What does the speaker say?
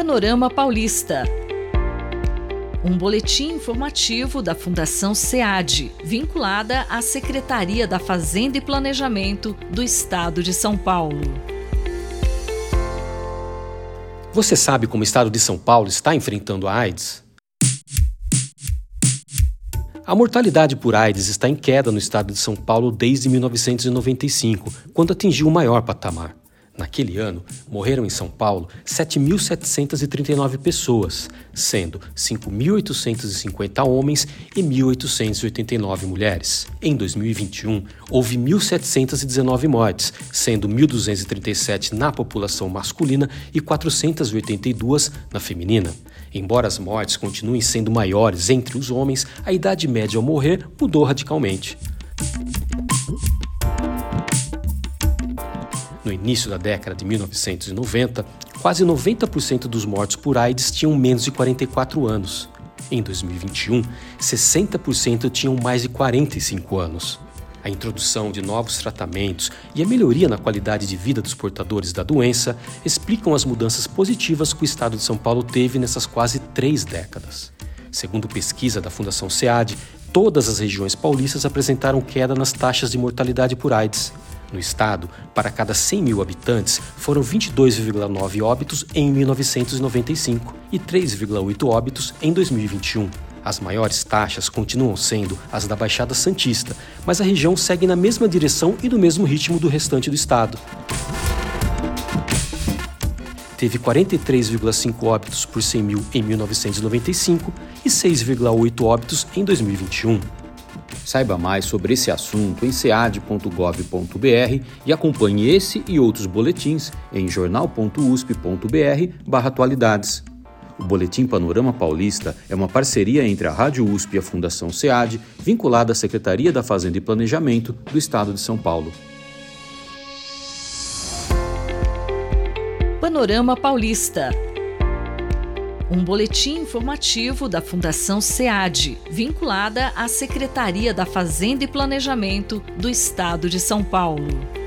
Panorama Paulista. Um boletim informativo da Fundação SEAD, vinculada à Secretaria da Fazenda e Planejamento do Estado de São Paulo. Você sabe como o Estado de São Paulo está enfrentando a AIDS? A mortalidade por AIDS está em queda no estado de São Paulo desde 1995, quando atingiu o maior patamar. Naquele ano, morreram em São Paulo 7.739 pessoas, sendo 5.850 homens e 1.889 mulheres. Em 2021, houve 1.719 mortes, sendo 1.237 na população masculina e 482 na feminina. Embora as mortes continuem sendo maiores entre os homens, a idade média ao morrer mudou radicalmente. No início da década de 1990, quase 90% dos mortos por AIDS tinham menos de 44 anos. Em 2021, 60% tinham mais de 45 anos. A introdução de novos tratamentos e a melhoria na qualidade de vida dos portadores da doença explicam as mudanças positivas que o estado de São Paulo teve nessas quase três décadas. Segundo pesquisa da Fundação SEAD, todas as regiões paulistas apresentaram queda nas taxas de mortalidade por AIDS. No estado, para cada 100 mil habitantes, foram 22,9 óbitos em 1995 e 3,8 óbitos em 2021. As maiores taxas continuam sendo as da Baixada Santista, mas a região segue na mesma direção e no mesmo ritmo do restante do estado. Teve 43,5 óbitos por 100 mil em 1995 e 6,8 óbitos em 2021. Saiba mais sobre esse assunto em sead.gov.br e acompanhe esse e outros boletins em jornal.usp.br/atualidades. O Boletim Panorama Paulista é uma parceria entre a Rádio USP e a Fundação SEAD, vinculada à Secretaria da Fazenda e Planejamento do Estado de São Paulo. Panorama Paulista um boletim informativo da Fundação SEAD, vinculada à Secretaria da Fazenda e Planejamento do Estado de São Paulo.